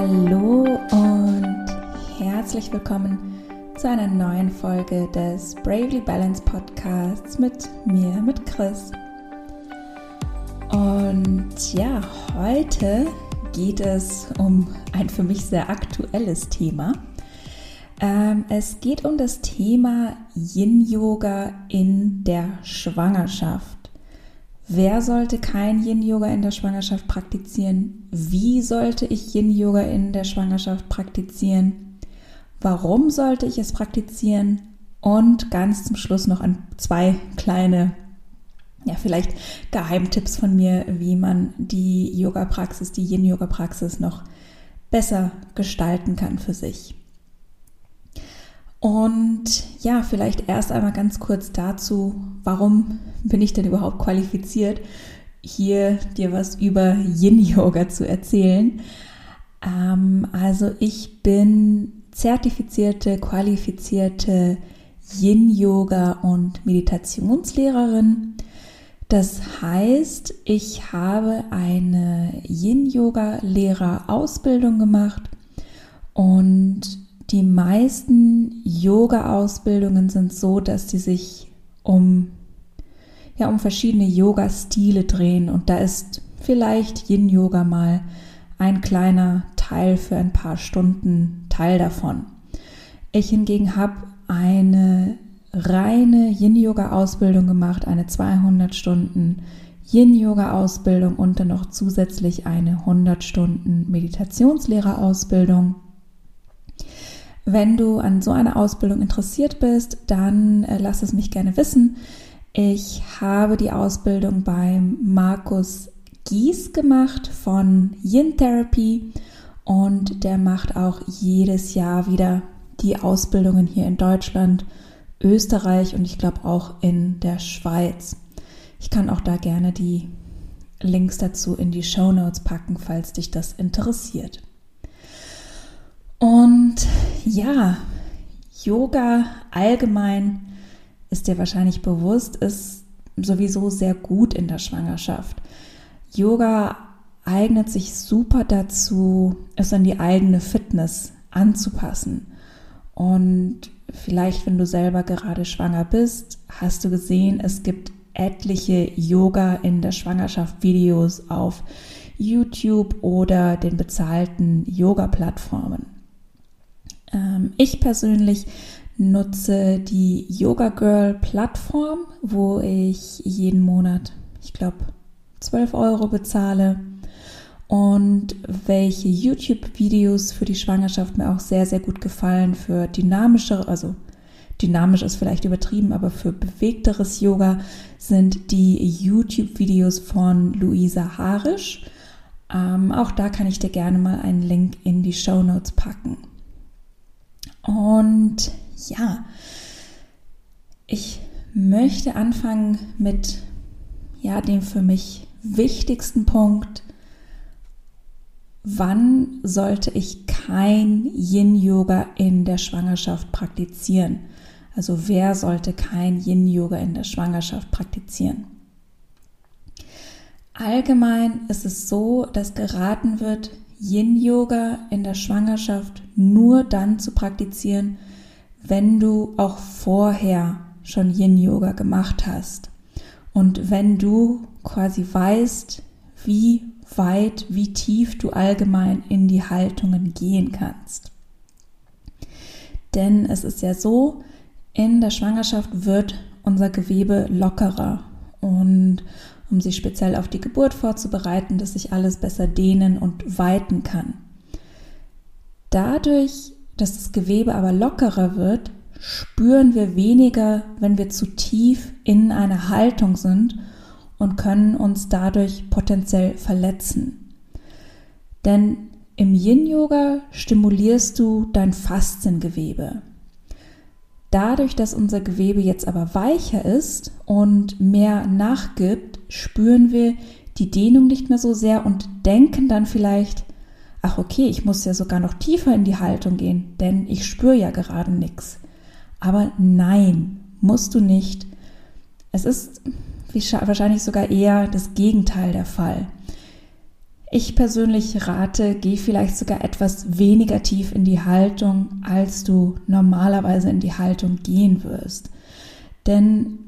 Hallo und herzlich willkommen zu einer neuen Folge des Bravely Balance Podcasts mit mir, mit Chris. Und ja, heute geht es um ein für mich sehr aktuelles Thema. Ähm, es geht um das Thema Yin-Yoga in der Schwangerschaft. Wer sollte kein Yin-Yoga in der Schwangerschaft praktizieren? Wie sollte ich Yin-Yoga in der Schwangerschaft praktizieren? Warum sollte ich es praktizieren? Und ganz zum Schluss noch ein, zwei kleine, ja, vielleicht Geheimtipps von mir, wie man die Yoga-Praxis, die Yin-Yoga-Praxis noch besser gestalten kann für sich. Und ja, vielleicht erst einmal ganz kurz dazu, warum bin ich denn überhaupt qualifiziert, hier dir was über Yin-Yoga zu erzählen. Ähm, also ich bin zertifizierte, qualifizierte Yin-Yoga und Meditationslehrerin. Das heißt, ich habe eine Yin-Yoga-Lehrerausbildung gemacht und die meisten Yoga-Ausbildungen sind so, dass die sich um, ja, um verschiedene Yoga-Stile drehen und da ist vielleicht Yin-Yoga mal ein kleiner Teil für ein paar Stunden Teil davon. Ich hingegen habe eine reine Yin-Yoga-Ausbildung gemacht, eine 200 Stunden Yin-Yoga-Ausbildung und dann noch zusätzlich eine 100 Stunden Meditationslehrerausbildung. Wenn du an so einer Ausbildung interessiert bist, dann äh, lass es mich gerne wissen. Ich habe die Ausbildung beim Markus Gies gemacht von Yin Therapy und der macht auch jedes Jahr wieder die Ausbildungen hier in Deutschland, Österreich und ich glaube auch in der Schweiz. Ich kann auch da gerne die Links dazu in die Show Notes packen, falls dich das interessiert. Und ja, Yoga allgemein ist dir wahrscheinlich bewusst, ist sowieso sehr gut in der Schwangerschaft. Yoga eignet sich super dazu, es an die eigene Fitness anzupassen. Und vielleicht, wenn du selber gerade schwanger bist, hast du gesehen, es gibt etliche Yoga in der Schwangerschaft Videos auf YouTube oder den bezahlten Yoga-Plattformen. Ähm, ich persönlich nutze die Yoga Girl Plattform, wo ich jeden Monat, ich glaube, 12 Euro bezahle und welche YouTube-Videos für die Schwangerschaft mir auch sehr, sehr gut gefallen für dynamischere, also dynamisch ist vielleicht übertrieben, aber für bewegteres Yoga sind die YouTube-Videos von Luisa Harisch. Ähm, auch da kann ich dir gerne mal einen Link in die Show Notes packen. Und ja, ich möchte anfangen mit ja, dem für mich wichtigsten Punkt. Wann sollte ich kein Yin-Yoga in der Schwangerschaft praktizieren? Also wer sollte kein Yin-Yoga in der Schwangerschaft praktizieren? Allgemein ist es so, dass geraten wird, Yin-Yoga in der Schwangerschaft nur dann zu praktizieren, wenn du auch vorher schon Yin-Yoga gemacht hast. Und wenn du quasi weißt, wie weit, wie tief du allgemein in die Haltungen gehen kannst. Denn es ist ja so, in der Schwangerschaft wird unser Gewebe lockerer und um sich speziell auf die Geburt vorzubereiten, dass sich alles besser dehnen und weiten kann. Dadurch, dass das Gewebe aber lockerer wird, spüren wir weniger, wenn wir zu tief in einer Haltung sind und können uns dadurch potenziell verletzen. Denn im Yin-Yoga stimulierst du dein Fasziengewebe. Dadurch, dass unser Gewebe jetzt aber weicher ist und mehr nachgibt, spüren wir die Dehnung nicht mehr so sehr und denken dann vielleicht, ach okay, ich muss ja sogar noch tiefer in die Haltung gehen, denn ich spüre ja gerade nichts. Aber nein, musst du nicht. Es ist wahrscheinlich sogar eher das Gegenteil der Fall. Ich persönlich rate, geh vielleicht sogar etwas weniger tief in die Haltung, als du normalerweise in die Haltung gehen wirst. Denn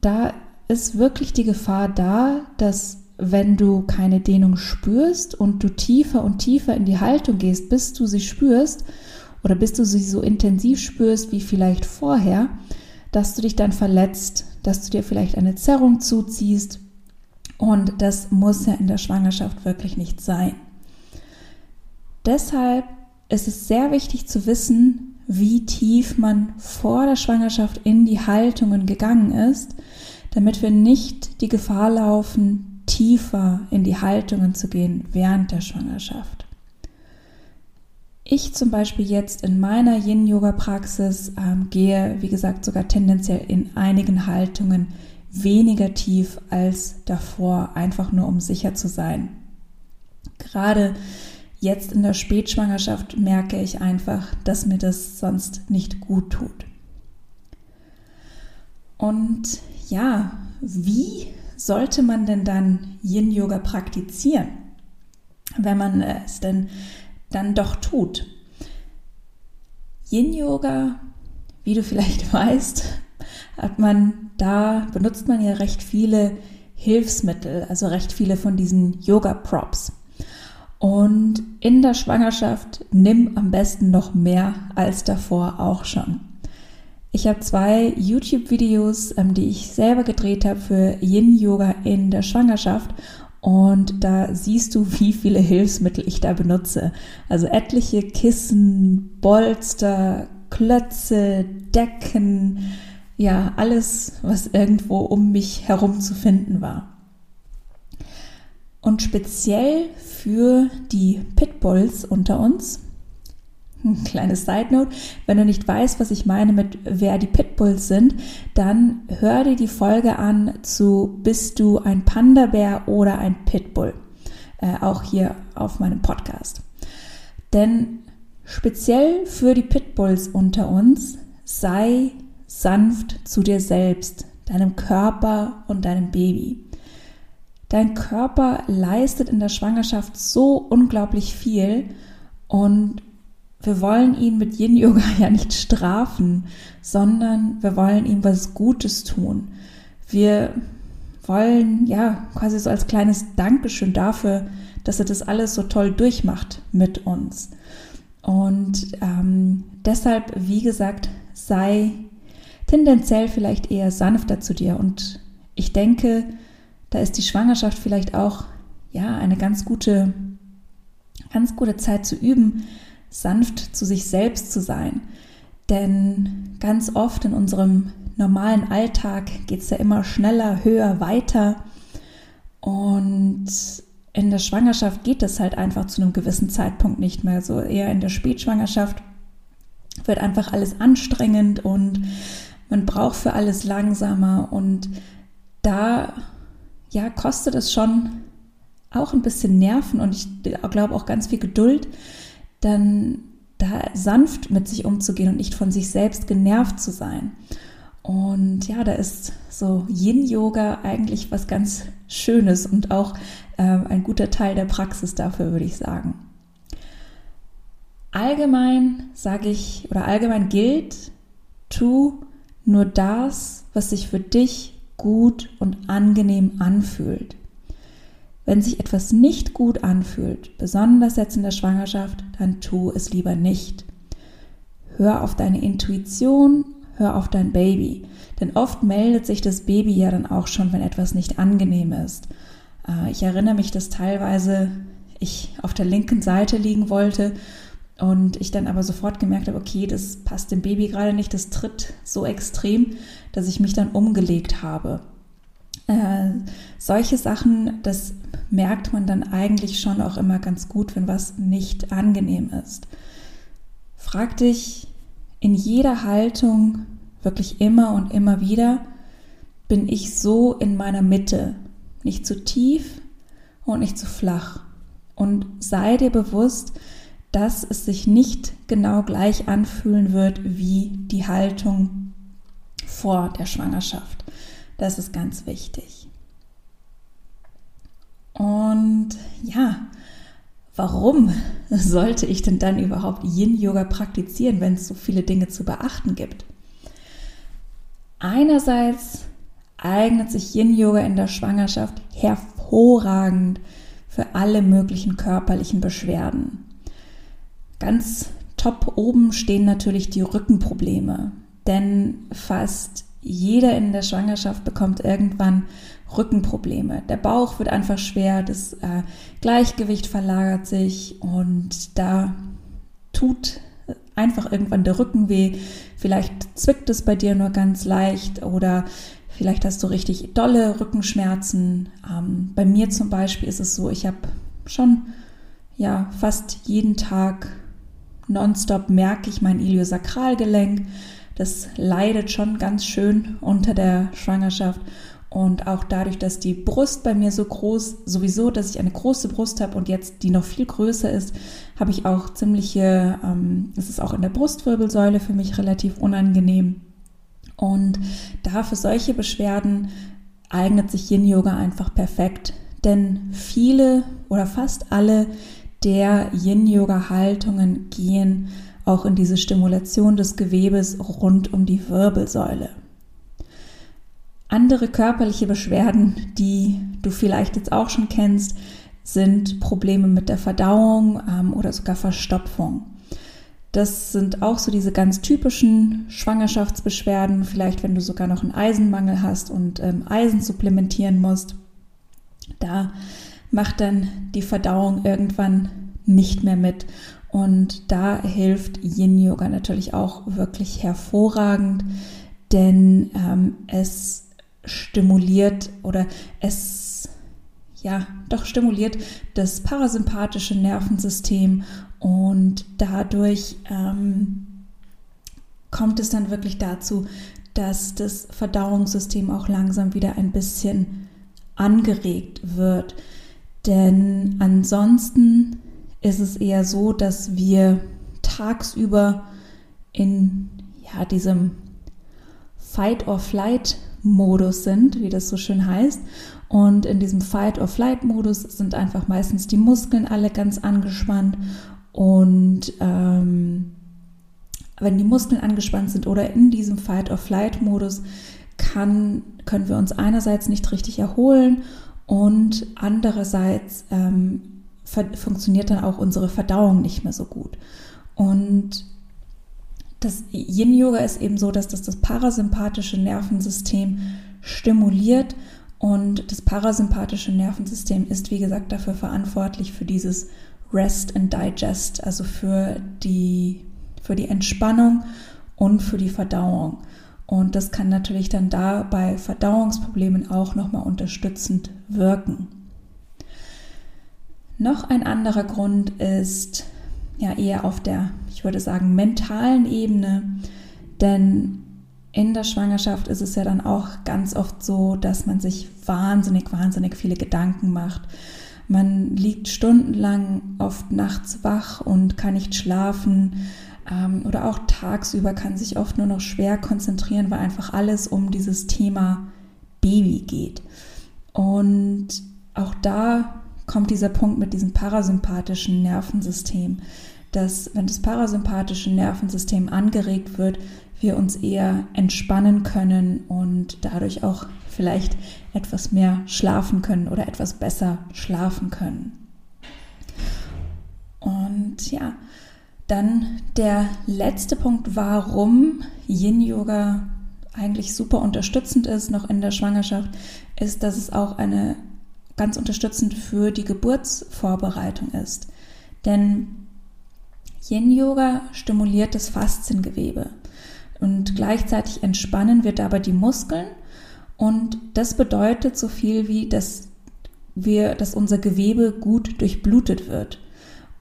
da ist wirklich die Gefahr da, dass wenn du keine Dehnung spürst und du tiefer und tiefer in die Haltung gehst, bis du sie spürst oder bis du sie so intensiv spürst wie vielleicht vorher, dass du dich dann verletzt, dass du dir vielleicht eine Zerrung zuziehst. Und das muss ja in der Schwangerschaft wirklich nicht sein. Deshalb ist es sehr wichtig zu wissen, wie tief man vor der Schwangerschaft in die Haltungen gegangen ist, damit wir nicht die Gefahr laufen, tiefer in die Haltungen zu gehen während der Schwangerschaft. Ich zum Beispiel jetzt in meiner Yin-Yoga-Praxis ähm, gehe, wie gesagt, sogar tendenziell in einigen Haltungen weniger tief als davor, einfach nur um sicher zu sein. Gerade jetzt in der Spätschwangerschaft merke ich einfach, dass mir das sonst nicht gut tut. Und ja, wie sollte man denn dann Yin-Yoga praktizieren, wenn man es denn dann doch tut. Yin-Yoga, wie du vielleicht weißt, hat man da benutzt man ja recht viele Hilfsmittel, also recht viele von diesen Yoga-Props. Und in der Schwangerschaft nimm am besten noch mehr als davor auch schon. Ich habe zwei YouTube-Videos, ähm, die ich selber gedreht habe für Yin-Yoga in der Schwangerschaft und da siehst du, wie viele Hilfsmittel ich da benutze. Also etliche Kissen, Bolster, Klötze, Decken, ja, alles, was irgendwo um mich herum zu finden war. Und speziell für die Pitbulls unter uns Kleine Side Note, wenn du nicht weißt, was ich meine mit wer die Pitbulls sind, dann hör dir die Folge an zu Bist du ein Panda-Bär oder ein Pitbull? Äh, auch hier auf meinem Podcast. Denn speziell für die Pitbulls unter uns sei sanft zu dir selbst, deinem Körper und deinem Baby. Dein Körper leistet in der Schwangerschaft so unglaublich viel und wir wollen ihn mit Yin Yoga ja nicht strafen, sondern wir wollen ihm was Gutes tun. Wir wollen ja quasi so als kleines Dankeschön dafür, dass er das alles so toll durchmacht mit uns. Und ähm, deshalb, wie gesagt, sei tendenziell vielleicht eher sanfter zu dir. Und ich denke, da ist die Schwangerschaft vielleicht auch ja eine ganz gute, ganz gute Zeit zu üben, sanft zu sich selbst zu sein. Denn ganz oft in unserem normalen Alltag geht es ja immer schneller, höher, weiter. Und in der Schwangerschaft geht es halt einfach zu einem gewissen Zeitpunkt nicht mehr. So eher in der Spätschwangerschaft wird einfach alles anstrengend und man braucht für alles langsamer. Und da ja, kostet es schon auch ein bisschen Nerven und ich glaube auch ganz viel Geduld, dann da sanft mit sich umzugehen und nicht von sich selbst genervt zu sein. Und ja, da ist so Yin-Yoga eigentlich was ganz Schönes und auch äh, ein guter Teil der Praxis dafür, würde ich sagen. Allgemein sage ich oder allgemein gilt, tu nur das, was sich für dich gut und angenehm anfühlt. Wenn sich etwas nicht gut anfühlt, besonders jetzt in der Schwangerschaft, dann tu es lieber nicht. Hör auf deine Intuition, hör auf dein Baby. Denn oft meldet sich das Baby ja dann auch schon, wenn etwas nicht angenehm ist. Äh, ich erinnere mich, dass teilweise ich auf der linken Seite liegen wollte und ich dann aber sofort gemerkt habe, okay, das passt dem Baby gerade nicht, das tritt so extrem, dass ich mich dann umgelegt habe. Äh, solche Sachen, das merkt man dann eigentlich schon auch immer ganz gut, wenn was nicht angenehm ist. Frag dich in jeder Haltung wirklich immer und immer wieder, bin ich so in meiner Mitte, nicht zu tief und nicht zu flach. Und sei dir bewusst, dass es sich nicht genau gleich anfühlen wird wie die Haltung vor der Schwangerschaft. Das ist ganz wichtig. Und ja, warum sollte ich denn dann überhaupt Yin-Yoga praktizieren, wenn es so viele Dinge zu beachten gibt? Einerseits eignet sich Yin-Yoga in der Schwangerschaft hervorragend für alle möglichen körperlichen Beschwerden. Ganz top oben stehen natürlich die Rückenprobleme, denn fast jeder in der Schwangerschaft bekommt irgendwann Rückenprobleme. Der Bauch wird einfach schwer, das äh, Gleichgewicht verlagert sich und da tut einfach irgendwann der Rücken weh. Vielleicht zwickt es bei dir nur ganz leicht oder vielleicht hast du richtig dolle Rückenschmerzen. Ähm, bei mir zum Beispiel ist es so, ich habe schon ja fast jeden Tag nonstop merke ich mein Iliosakralgelenk. Das leidet schon ganz schön unter der Schwangerschaft und auch dadurch, dass die Brust bei mir so groß, sowieso, dass ich eine große Brust habe und jetzt die noch viel größer ist, habe ich auch ziemliche, ähm, es ist auch in der Brustwirbelsäule für mich relativ unangenehm. Und da für solche Beschwerden eignet sich Yin Yoga einfach perfekt, denn viele oder fast alle der Yin Yoga Haltungen gehen auch in diese Stimulation des Gewebes rund um die Wirbelsäule. Andere körperliche Beschwerden, die du vielleicht jetzt auch schon kennst, sind Probleme mit der Verdauung ähm, oder sogar Verstopfung. Das sind auch so diese ganz typischen Schwangerschaftsbeschwerden, vielleicht wenn du sogar noch einen Eisenmangel hast und ähm, Eisen supplementieren musst. Da macht dann die Verdauung irgendwann nicht mehr mit. Und da hilft Yin Yoga natürlich auch wirklich hervorragend, denn ähm, es stimuliert oder es ja doch stimuliert das parasympathische Nervensystem und dadurch ähm, kommt es dann wirklich dazu, dass das Verdauungssystem auch langsam wieder ein bisschen angeregt wird. Denn ansonsten ist es eher so, dass wir tagsüber in ja, diesem Fight-or-Flight Modus sind, wie das so schön heißt. Und in diesem Fight-or-Flight-Modus sind einfach meistens die Muskeln alle ganz angespannt. Und ähm, wenn die Muskeln angespannt sind oder in diesem Fight-or-Flight-Modus, kann, können wir uns einerseits nicht richtig erholen und andererseits ähm, funktioniert dann auch unsere Verdauung nicht mehr so gut. Und das Yin-Yoga ist eben so, dass das das parasympathische Nervensystem stimuliert und das parasympathische Nervensystem ist, wie gesagt, dafür verantwortlich für dieses Rest and Digest, also für die, für die Entspannung und für die Verdauung. Und das kann natürlich dann da bei Verdauungsproblemen auch nochmal unterstützend wirken. Noch ein anderer Grund ist ja eher auf der, ich würde sagen, mentalen Ebene. Denn in der Schwangerschaft ist es ja dann auch ganz oft so, dass man sich wahnsinnig, wahnsinnig viele Gedanken macht. Man liegt stundenlang oft nachts wach und kann nicht schlafen ähm, oder auch tagsüber kann sich oft nur noch schwer konzentrieren, weil einfach alles um dieses Thema Baby geht. Und auch da kommt dieser Punkt mit diesem parasympathischen Nervensystem, dass wenn das parasympathische Nervensystem angeregt wird, wir uns eher entspannen können und dadurch auch vielleicht etwas mehr schlafen können oder etwas besser schlafen können. Und ja, dann der letzte Punkt, warum Yin Yoga eigentlich super unterstützend ist, noch in der Schwangerschaft, ist, dass es auch eine ganz unterstützend für die Geburtsvorbereitung ist. Denn Yin Yoga stimuliert das Fasziengewebe und gleichzeitig entspannen wir dabei die Muskeln und das bedeutet so viel wie, dass wir, dass unser Gewebe gut durchblutet wird.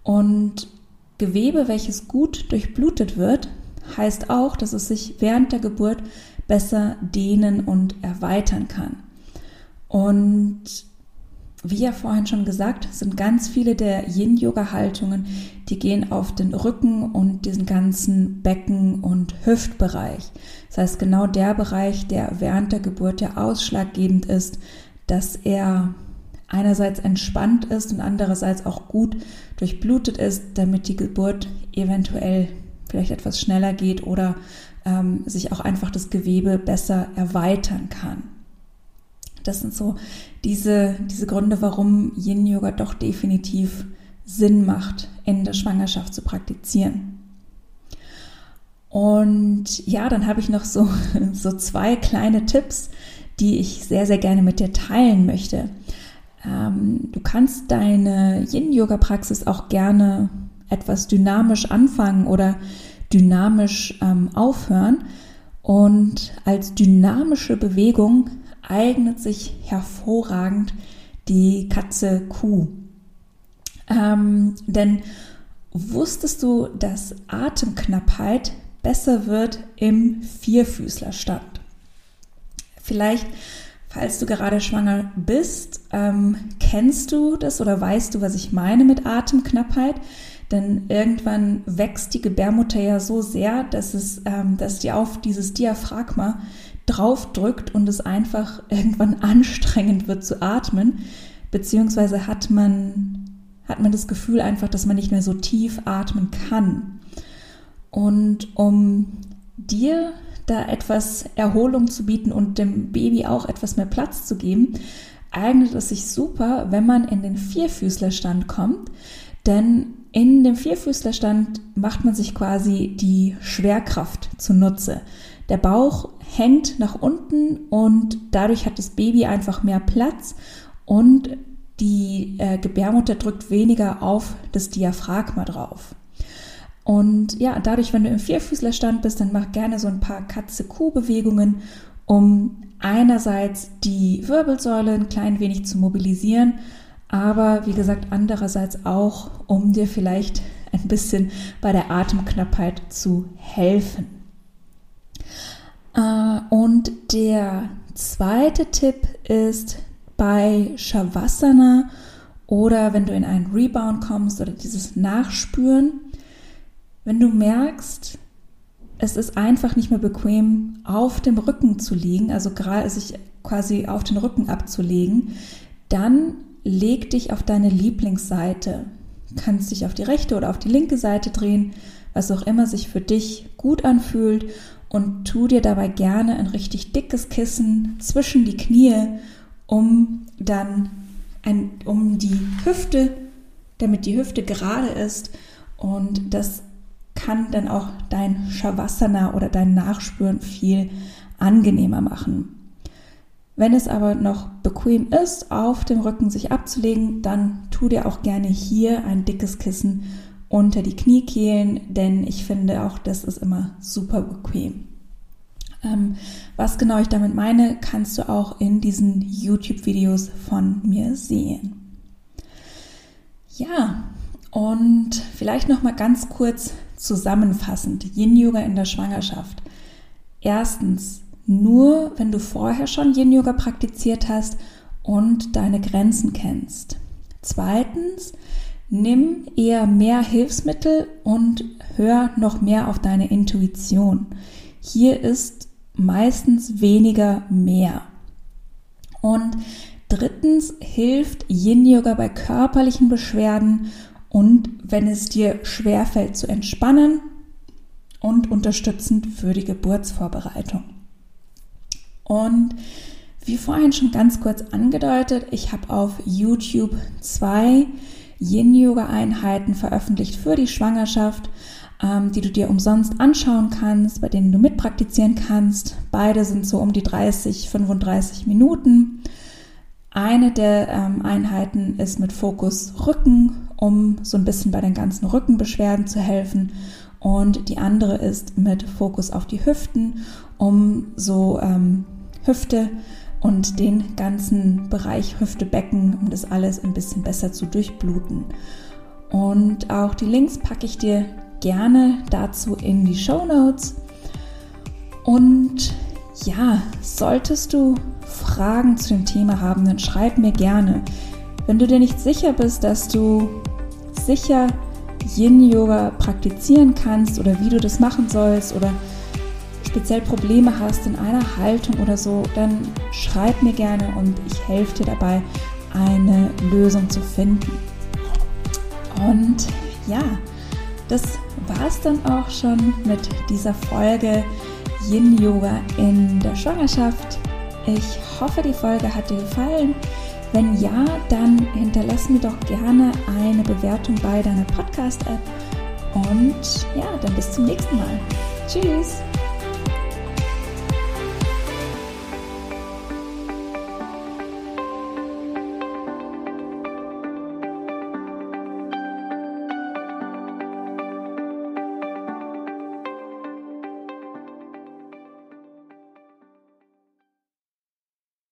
Und Gewebe, welches gut durchblutet wird, heißt auch, dass es sich während der Geburt besser dehnen und erweitern kann. Und wie ja vorhin schon gesagt, sind ganz viele der Yin-Yoga-Haltungen, die gehen auf den Rücken und diesen ganzen Becken- und Hüftbereich. Das heißt, genau der Bereich, der während der Geburt ja ausschlaggebend ist, dass er einerseits entspannt ist und andererseits auch gut durchblutet ist, damit die Geburt eventuell vielleicht etwas schneller geht oder ähm, sich auch einfach das Gewebe besser erweitern kann. Das sind so diese, diese Gründe, warum Yin-Yoga doch definitiv Sinn macht, in der Schwangerschaft zu praktizieren. Und ja, dann habe ich noch so, so zwei kleine Tipps, die ich sehr, sehr gerne mit dir teilen möchte. Ähm, du kannst deine Yin-Yoga-Praxis auch gerne etwas dynamisch anfangen oder dynamisch ähm, aufhören. Und als dynamische Bewegung eignet sich hervorragend die Katze Kuh. Ähm, denn wusstest du, dass Atemknappheit besser wird im Vierfüßlerstand? Vielleicht, falls du gerade schwanger bist, ähm, kennst du das oder weißt du, was ich meine mit Atemknappheit? Denn irgendwann wächst die Gebärmutter ja so sehr, dass es, ähm, dass die auf dieses Diaphragma draufdrückt und es einfach irgendwann anstrengend wird zu atmen, beziehungsweise hat man, hat man das Gefühl einfach, dass man nicht mehr so tief atmen kann. Und um dir da etwas Erholung zu bieten und dem Baby auch etwas mehr Platz zu geben, eignet es sich super, wenn man in den Vierfüßlerstand kommt, denn in dem Vierfüßlerstand macht man sich quasi die Schwerkraft zunutze. Der Bauch hängt nach unten und dadurch hat das Baby einfach mehr Platz und die äh, Gebärmutter drückt weniger auf das Diaphragma drauf. Und ja, dadurch, wenn du im Vierfüßlerstand bist, dann mach gerne so ein paar Katze-Kuh-Bewegungen, um einerseits die Wirbelsäule ein klein wenig zu mobilisieren, aber wie gesagt, andererseits auch, um dir vielleicht ein bisschen bei der Atemknappheit zu helfen. Äh, und der zweite Tipp ist bei Shavasana oder wenn du in einen Rebound kommst oder dieses Nachspüren, wenn du merkst, es ist einfach nicht mehr bequem, auf dem Rücken zu liegen, also sich quasi auf den Rücken abzulegen, dann leg dich auf deine Lieblingsseite. Du kannst dich auf die rechte oder auf die linke Seite drehen, was auch immer sich für dich gut anfühlt und tu dir dabei gerne ein richtig dickes Kissen zwischen die Knie, um dann ein, um die Hüfte, damit die Hüfte gerade ist und das kann dann auch dein Shavasana oder dein Nachspüren viel angenehmer machen. Wenn es aber noch bequem ist, auf dem Rücken sich abzulegen, dann tu dir auch gerne hier ein dickes Kissen unter die Kniekehlen, denn ich finde auch, das ist immer super bequem. Ähm, was genau ich damit meine, kannst du auch in diesen YouTube-Videos von mir sehen. Ja, und vielleicht noch mal ganz kurz zusammenfassend Yin Yoga in der Schwangerschaft. Erstens, nur wenn du vorher schon Yin Yoga praktiziert hast und deine Grenzen kennst. Zweitens, nimm eher mehr Hilfsmittel und hör noch mehr auf deine Intuition. Hier ist meistens weniger mehr. Und drittens hilft Yin Yoga bei körperlichen Beschwerden und wenn es dir schwerfällt zu entspannen und unterstützend für die Geburtsvorbereitung. Und wie vorhin schon ganz kurz angedeutet, ich habe auf YouTube zwei Yin-Yoga-Einheiten veröffentlicht für die Schwangerschaft, ähm, die du dir umsonst anschauen kannst, bei denen du mitpraktizieren kannst. Beide sind so um die 30, 35 Minuten. Eine der ähm, Einheiten ist mit Fokus Rücken, um so ein bisschen bei den ganzen Rückenbeschwerden zu helfen. Und die andere ist mit Fokus auf die Hüften, um so ähm, Hüfte und den ganzen Bereich Hüfte, Becken, um das alles ein bisschen besser zu durchbluten. Und auch die Links packe ich dir gerne dazu in die Show Notes. Und ja, solltest du Fragen zu dem Thema haben, dann schreib mir gerne. Wenn du dir nicht sicher bist, dass du sicher Yin-Yoga praktizieren kannst oder wie du das machen sollst oder speziell Probleme hast in einer Haltung oder so, dann schreib mir gerne und ich helfe dir dabei, eine Lösung zu finden. Und ja, das war es dann auch schon mit dieser Folge Yin Yoga in der Schwangerschaft. Ich hoffe, die Folge hat dir gefallen. Wenn ja, dann hinterlass mir doch gerne eine Bewertung bei deiner Podcast-App. Und ja, dann bis zum nächsten Mal. Tschüss!